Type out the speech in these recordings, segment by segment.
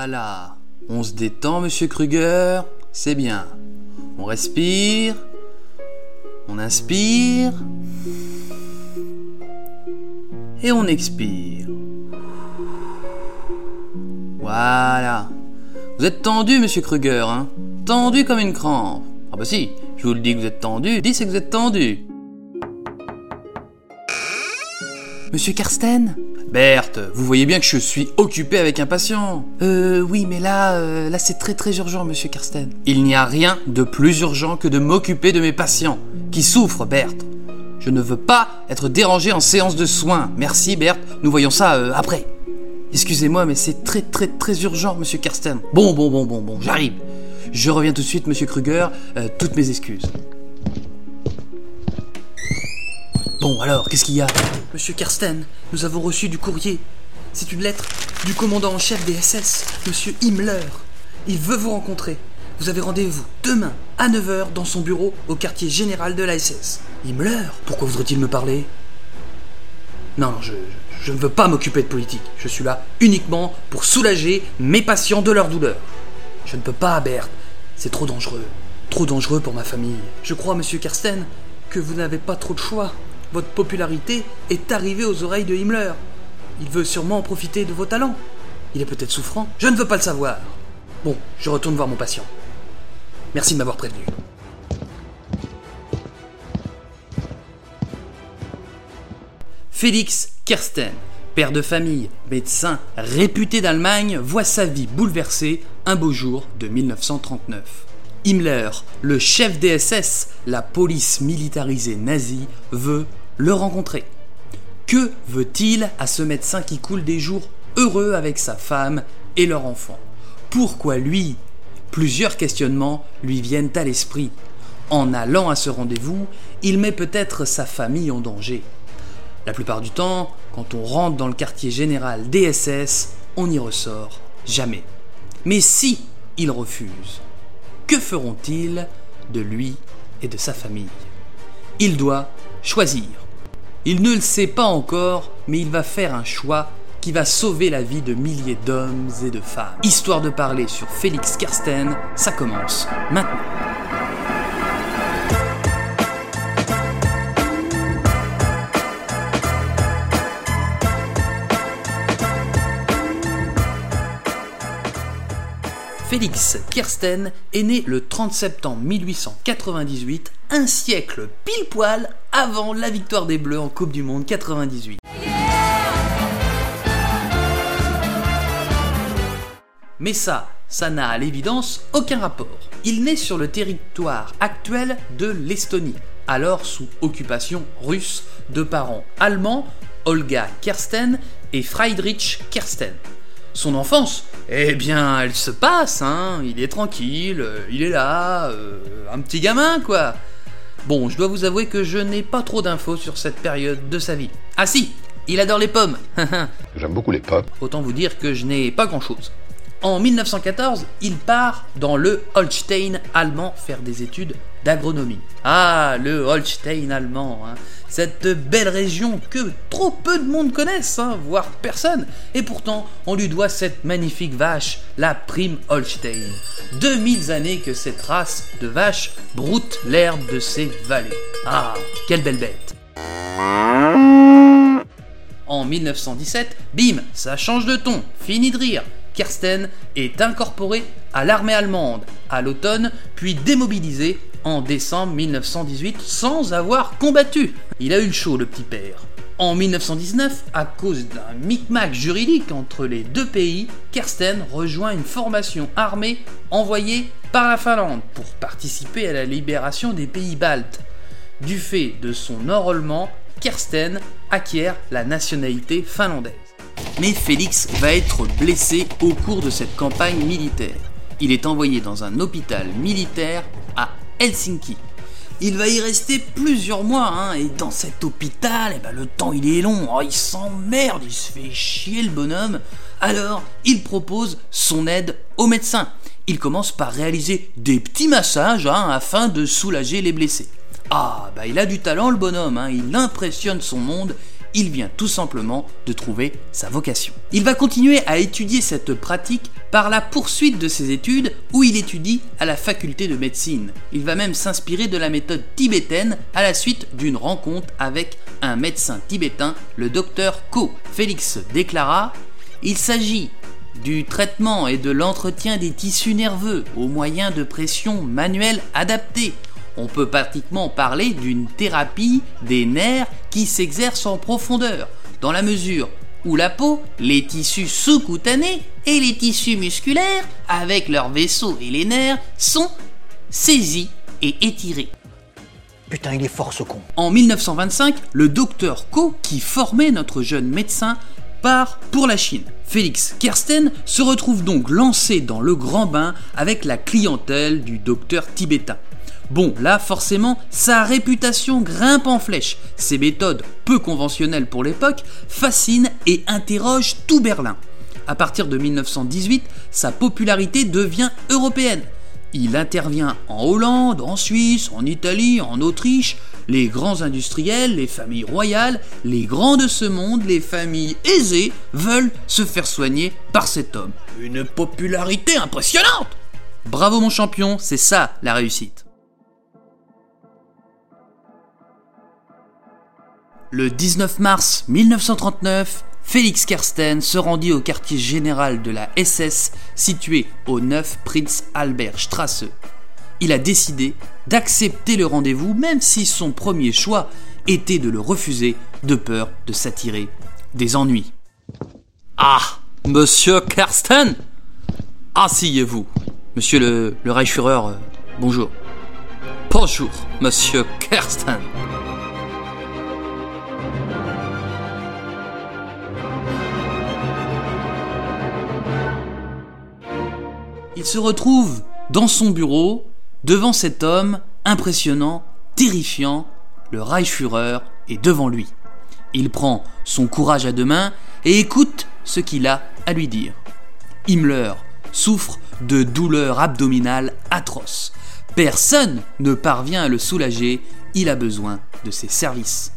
Voilà. On se détend, monsieur Kruger. C'est bien. On respire. On inspire. Et on expire. Voilà. Vous êtes tendu, monsieur Kruger, hein Tendu comme une crampe. Ah bah si, je vous le dis que vous êtes tendu, dis c'est que vous êtes tendu. Monsieur Karsten? Berthe, vous voyez bien que je suis occupé avec un patient. Euh, oui, mais là, euh, là c'est très très urgent, monsieur Karsten. Il n'y a rien de plus urgent que de m'occuper de mes patients, qui souffrent, Berthe. Je ne veux pas être dérangé en séance de soins. Merci, Berthe, nous voyons ça euh, après. Excusez-moi, mais c'est très très très urgent, monsieur Karsten. Bon, bon, bon, bon, bon, j'arrive. Je reviens tout de suite, monsieur Kruger. Euh, toutes mes excuses. Bon, alors, qu'est-ce qu'il y a Monsieur Karsten, nous avons reçu du courrier. C'est une lettre du commandant en chef des SS, monsieur Himmler. Il veut vous rencontrer. Vous avez rendez-vous demain à 9h dans son bureau au quartier général de la SS. Himmler Pourquoi voudrait-il me parler? Non, je, ne veux pas m'occuper de politique. Je suis là uniquement pour soulager mes patients de leur douleur. Je ne peux pas, Berthe. C'est trop dangereux. Trop dangereux pour ma famille. Je crois, monsieur Kersten, que vous n'avez pas trop de choix. Votre popularité est arrivée aux oreilles de Himmler. Il veut sûrement profiter de vos talents. Il est peut-être souffrant. Je ne veux pas le savoir. Bon, je retourne voir mon patient. Merci de m'avoir prévenu. Félix Kersten, père de famille, médecin réputé d'Allemagne, voit sa vie bouleversée un beau jour de 1939. Himmler, le chef des SS, la police militarisée nazie, veut le rencontrer. Que veut-il à ce médecin qui coule des jours heureux avec sa femme et leur enfant? Pourquoi lui? Plusieurs questionnements lui viennent à l'esprit. En allant à ce rendez-vous, il met peut-être sa famille en danger. La plupart du temps, quand on rentre dans le quartier général des SS, on n'y ressort jamais. Mais si il refuse, que feront-ils de lui et de sa famille? Il doit choisir. Il ne le sait pas encore, mais il va faire un choix qui va sauver la vie de milliers d'hommes et de femmes. Histoire de parler sur Félix Kersten, ça commence maintenant. Félix Kirsten est né le 30 septembre 1898, un siècle pile poil avant la victoire des Bleus en Coupe du Monde 98. Mais ça, ça n'a à l'évidence aucun rapport. Il naît sur le territoire actuel de l'Estonie, alors sous occupation russe, de parents allemands, Olga Kersten et Friedrich Kersten. Son enfance, eh bien, elle se passe, hein. Il est tranquille, euh, il est là, euh, un petit gamin, quoi. Bon, je dois vous avouer que je n'ai pas trop d'infos sur cette période de sa vie. Ah si, il adore les pommes. J'aime beaucoup les pommes. Autant vous dire que je n'ai pas grand-chose. En 1914, il part dans le Holstein allemand faire des études d'agronomie. Ah, le Holstein allemand, hein. cette belle région que trop peu de monde connaissent, hein, voire personne. Et pourtant, on lui doit cette magnifique vache, la prime Holstein. 2000 années que cette race de vache broute l'herbe de ses vallées. Ah, quelle belle bête. En 1917, bim, ça change de ton, fini de rire. Kersten est incorporé à l'armée allemande à l'automne, puis démobilisé en décembre 1918 sans avoir combattu. Il a eu le chaud, le petit père. En 1919, à cause d'un micmac juridique entre les deux pays, Kersten rejoint une formation armée envoyée par la Finlande pour participer à la libération des pays baltes. Du fait de son enrôlement, Kersten acquiert la nationalité finlandaise. Mais Félix va être blessé au cours de cette campagne militaire. Il est envoyé dans un hôpital militaire à Helsinki. Il va y rester plusieurs mois, hein, et dans cet hôpital, eh ben, le temps il est long, oh, il s'emmerde, il se fait chier le bonhomme. Alors, il propose son aide au médecin. Il commence par réaliser des petits massages hein, afin de soulager les blessés. Ah, bah il a du talent le bonhomme, hein, il impressionne son monde il vient tout simplement de trouver sa vocation. Il va continuer à étudier cette pratique par la poursuite de ses études où il étudie à la faculté de médecine. Il va même s'inspirer de la méthode tibétaine à la suite d'une rencontre avec un médecin tibétain, le docteur Ko. Félix déclara Il s'agit du traitement et de l'entretien des tissus nerveux au moyen de pression manuelle adaptée. On peut pratiquement parler d'une thérapie des nerfs qui s'exerce en profondeur, dans la mesure où la peau, les tissus sous-cutanés et les tissus musculaires, avec leurs vaisseaux et les nerfs, sont saisis et étirés. Putain, il est fort ce con. En 1925, le docteur Ko, qui formait notre jeune médecin, part pour la Chine. Félix Kersten se retrouve donc lancé dans le grand bain avec la clientèle du docteur tibétain. Bon, là, forcément, sa réputation grimpe en flèche. Ses méthodes, peu conventionnelles pour l'époque, fascinent et interrogent tout Berlin. À partir de 1918, sa popularité devient européenne. Il intervient en Hollande, en Suisse, en Italie, en Autriche. Les grands industriels, les familles royales, les grands de ce monde, les familles aisées veulent se faire soigner par cet homme. Une popularité impressionnante Bravo mon champion, c'est ça la réussite. Le 19 mars 1939, Félix Kersten se rendit au quartier général de la SS situé au 9 Prinz Albert Strasse. Il a décidé d'accepter le rendez-vous même si son premier choix était de le refuser de peur de s'attirer des ennuis. Ah, monsieur Kersten Asseyez-vous. Monsieur le, Reichsführer, euh, bonjour. Bonjour, monsieur Kersten. Il se retrouve dans son bureau, devant cet homme impressionnant, terrifiant, le Reichsführer est devant lui. Il prend son courage à deux mains et écoute ce qu'il a à lui dire. Himmler souffre de douleurs abdominales atroces. Personne ne parvient à le soulager, il a besoin de ses services.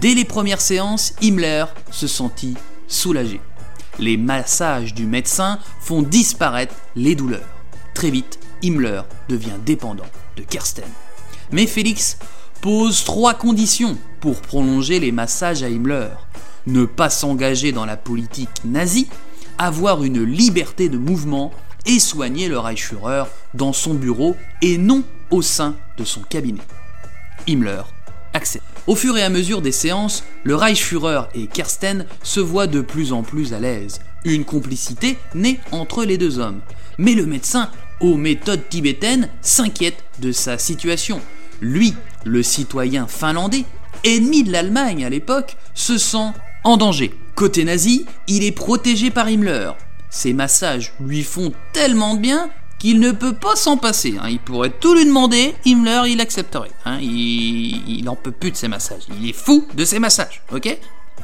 Dès les premières séances, Himmler se sentit soulagé les massages du médecin font disparaître les douleurs. Très vite, Himmler devient dépendant de Kersten. Mais Félix pose trois conditions pour prolonger les massages à Himmler. Ne pas s'engager dans la politique nazie, avoir une liberté de mouvement et soigner le Reichsführer dans son bureau et non au sein de son cabinet. Himmler au fur et à mesure des séances, le Reichsführer et Kersten se voient de plus en plus à l'aise. Une complicité naît entre les deux hommes. Mais le médecin, aux méthodes tibétaines, s'inquiète de sa situation. Lui, le citoyen finlandais, ennemi de l'Allemagne à l'époque, se sent en danger. Côté nazi, il est protégé par Himmler. Ses massages lui font tellement de bien qu'il ne peut pas s'en passer. Hein. Il pourrait tout lui demander, Himmler, il accepterait. Hein. Il, n'en peut plus de ses massages. Il est fou de ses massages, ok?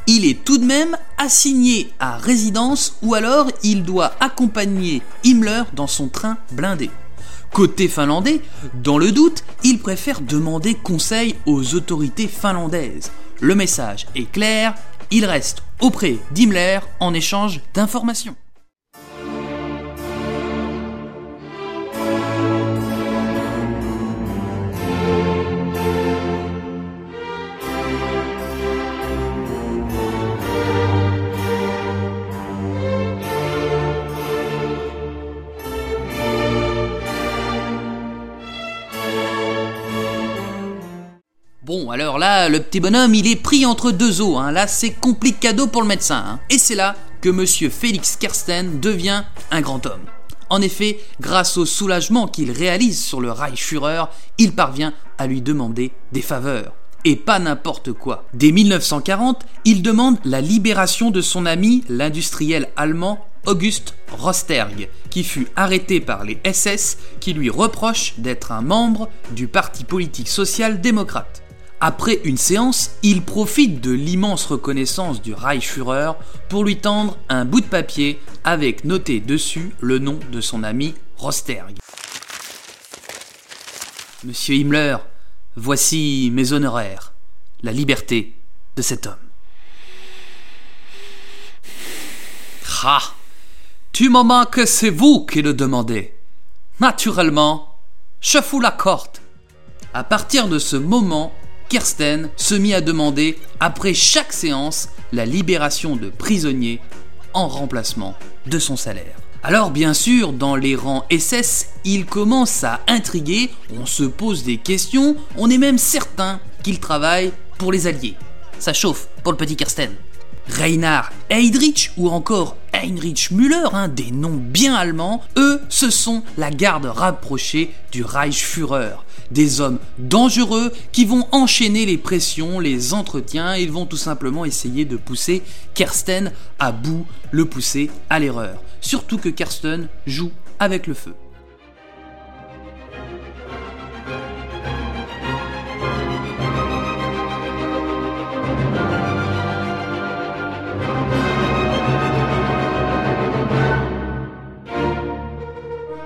Il est tout de même assigné à résidence ou alors il doit accompagner Himmler dans son train blindé. Côté finlandais, dans le doute, il préfère demander conseil aux autorités finlandaises. Le message est clair, il reste auprès d'Himmler en échange d'informations. Alors là, le petit bonhomme, il est pris entre deux eaux. Hein. Là, c'est cadeau pour le médecin. Hein. Et c'est là que monsieur Félix Kersten devient un grand homme. En effet, grâce au soulagement qu'il réalise sur le Reichsführer, il parvient à lui demander des faveurs. Et pas n'importe quoi. Dès 1940, il demande la libération de son ami, l'industriel allemand August Rosterg, qui fut arrêté par les SS qui lui reprochent d'être un membre du Parti politique social-démocrate. Après une séance, il profite de l'immense reconnaissance du Reichsführer pour lui tendre un bout de papier avec noté dessus le nom de son ami Rosterg. Monsieur Himmler, voici mes honoraires, la liberté de cet homme. Ah Tu moment que c'est vous qui le demandez. Naturellement, je fous la corde. À partir de ce moment, Kirsten se mit à demander, après chaque séance, la libération de prisonniers en remplacement de son salaire. Alors bien sûr, dans les rangs SS, il commence à intriguer, on se pose des questions, on est même certain qu'il travaille pour les Alliés. Ça chauffe pour le petit Kirsten. Reinhard Heydrich ou encore Heinrich Müller, hein, des noms bien allemands, eux, ce sont la garde rapprochée du Reichsführer. Des hommes dangereux qui vont enchaîner les pressions, les entretiens, ils vont tout simplement essayer de pousser Kersten à bout, le pousser à l'erreur. Surtout que Kersten joue avec le feu.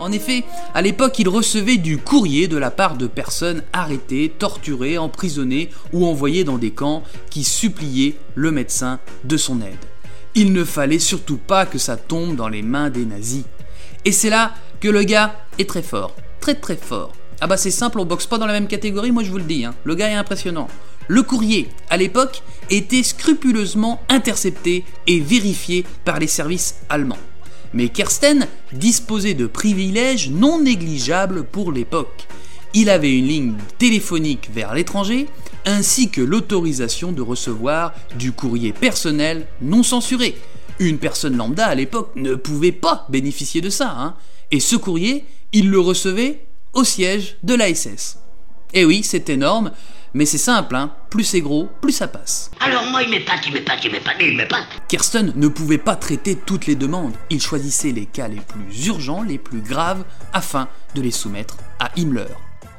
En effet, à l'époque, il recevait du courrier de la part de personnes arrêtées, torturées, emprisonnées ou envoyées dans des camps qui suppliaient le médecin de son aide. Il ne fallait surtout pas que ça tombe dans les mains des nazis. Et c'est là que le gars est très fort, très très fort. Ah bah c'est simple, on boxe pas dans la même catégorie, moi je vous le dis, hein. le gars est impressionnant. Le courrier, à l'époque, était scrupuleusement intercepté et vérifié par les services allemands. Mais Kersten disposait de privilèges non négligeables pour l'époque. Il avait une ligne téléphonique vers l'étranger, ainsi que l'autorisation de recevoir du courrier personnel non censuré. Une personne lambda à l'époque ne pouvait pas bénéficier de ça. Hein. Et ce courrier, il le recevait au siège de l'ASS. Et oui, c'est énorme, mais c'est simple, hein. plus c'est gros, plus ça passe. Alors moi, il m'épate, il m'épate, il m'épate, il m'épate. Kirsten ne pouvait pas traiter toutes les demandes. Il choisissait les cas les plus urgents, les plus graves, afin de les soumettre à Himmler.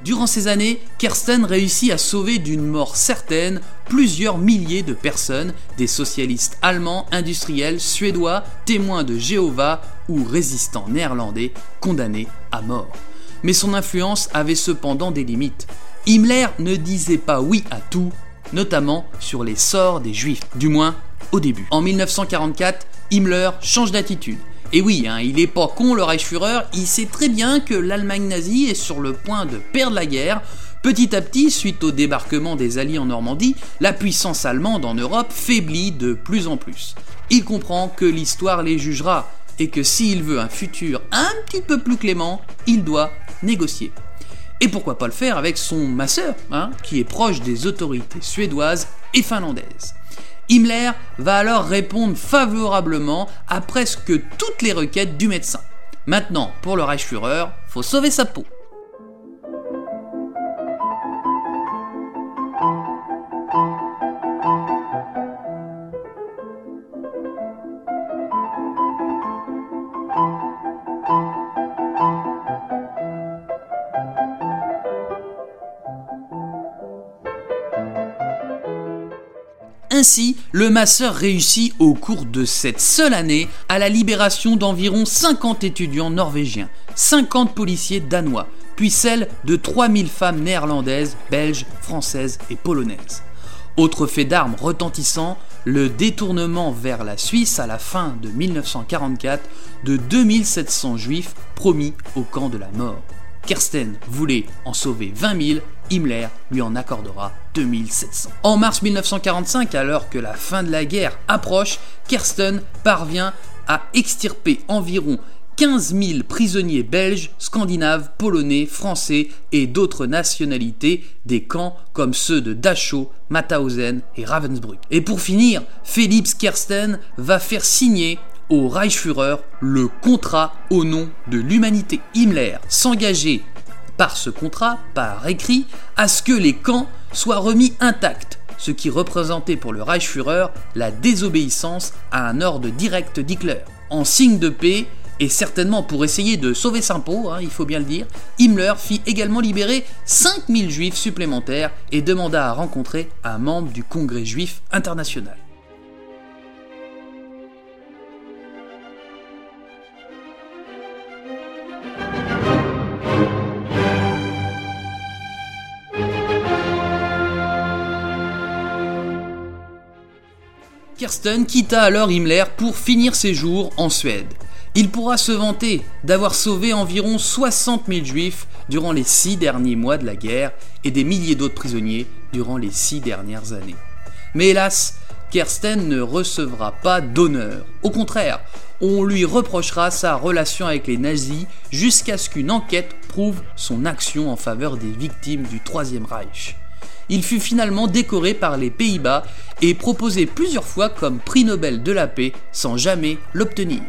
Durant ces années, Kirsten réussit à sauver d'une mort certaine plusieurs milliers de personnes, des socialistes allemands, industriels, suédois, témoins de Jéhovah ou résistants néerlandais condamnés à mort. Mais son influence avait cependant des limites. Himmler ne disait pas oui à tout, notamment sur les sorts des juifs, du moins au début. En 1944, Himmler change d'attitude. Et oui, hein, il est pas con le Reichsführer, il sait très bien que l'Allemagne nazie est sur le point de perdre la guerre. Petit à petit, suite au débarquement des Alliés en Normandie, la puissance allemande en Europe faiblit de plus en plus. Il comprend que l'histoire les jugera et que s'il veut un futur un petit peu plus clément, il doit négocier. Et pourquoi pas le faire avec son masseur, hein, qui est proche des autorités suédoises et finlandaises. Himmler va alors répondre favorablement à presque toutes les requêtes du médecin. Maintenant, pour le Reichsführer, faut sauver sa peau. Ainsi, le masseur réussit au cours de cette seule année à la libération d'environ 50 étudiants norvégiens, 50 policiers danois, puis celle de 3000 femmes néerlandaises, belges, françaises et polonaises. Autre fait d'armes retentissant, le détournement vers la Suisse à la fin de 1944 de 2700 juifs promis au camp de la mort. Kersten voulait en sauver 20 000, Himmler lui en accordera 2700. En mars 1945, alors que la fin de la guerre approche, Kersten parvient à extirper environ 15 000 prisonniers belges, scandinaves, polonais, français et d'autres nationalités des camps comme ceux de Dachau, Mauthausen et Ravensbrück. Et pour finir, Felix Kersten va faire signer au Reichsführer le contrat au nom de l'humanité. Himmler s'engageait par ce contrat, par écrit, à ce que les camps soient remis intacts, ce qui représentait pour le Reichsführer la désobéissance à un ordre direct d'Hitler. En signe de paix, et certainement pour essayer de sauver saint peau, hein, il faut bien le dire, Himmler fit également libérer 5000 juifs supplémentaires et demanda à rencontrer un membre du Congrès juif international. Kersten quitta alors Himmler pour finir ses jours en Suède. Il pourra se vanter d'avoir sauvé environ 60 000 juifs durant les six derniers mois de la guerre et des milliers d'autres prisonniers durant les six dernières années. Mais hélas, Kersten ne recevra pas d'honneur. Au contraire, on lui reprochera sa relation avec les nazis jusqu'à ce qu'une enquête prouve son action en faveur des victimes du Troisième Reich. Il fut finalement décoré par les Pays-Bas et proposé plusieurs fois comme prix Nobel de la paix sans jamais l'obtenir.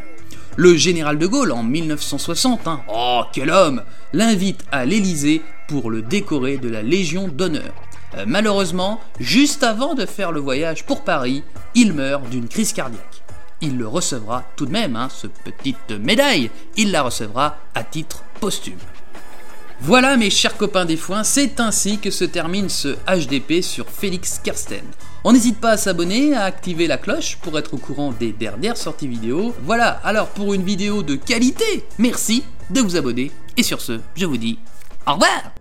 Le général de Gaulle, en 1960, hein, oh quel homme, l'invite à l'Élysée pour le décorer de la Légion d'honneur. Euh, malheureusement, juste avant de faire le voyage pour Paris, il meurt d'une crise cardiaque. Il le recevra tout de même, hein, ce petite médaille, il la recevra à titre posthume. Voilà mes chers copains des foins, c'est ainsi que se termine ce HDP sur Félix Kersten. On n'hésite pas à s'abonner, à activer la cloche pour être au courant des dernières sorties vidéo. Voilà, alors pour une vidéo de qualité, merci de vous abonner. Et sur ce, je vous dis au revoir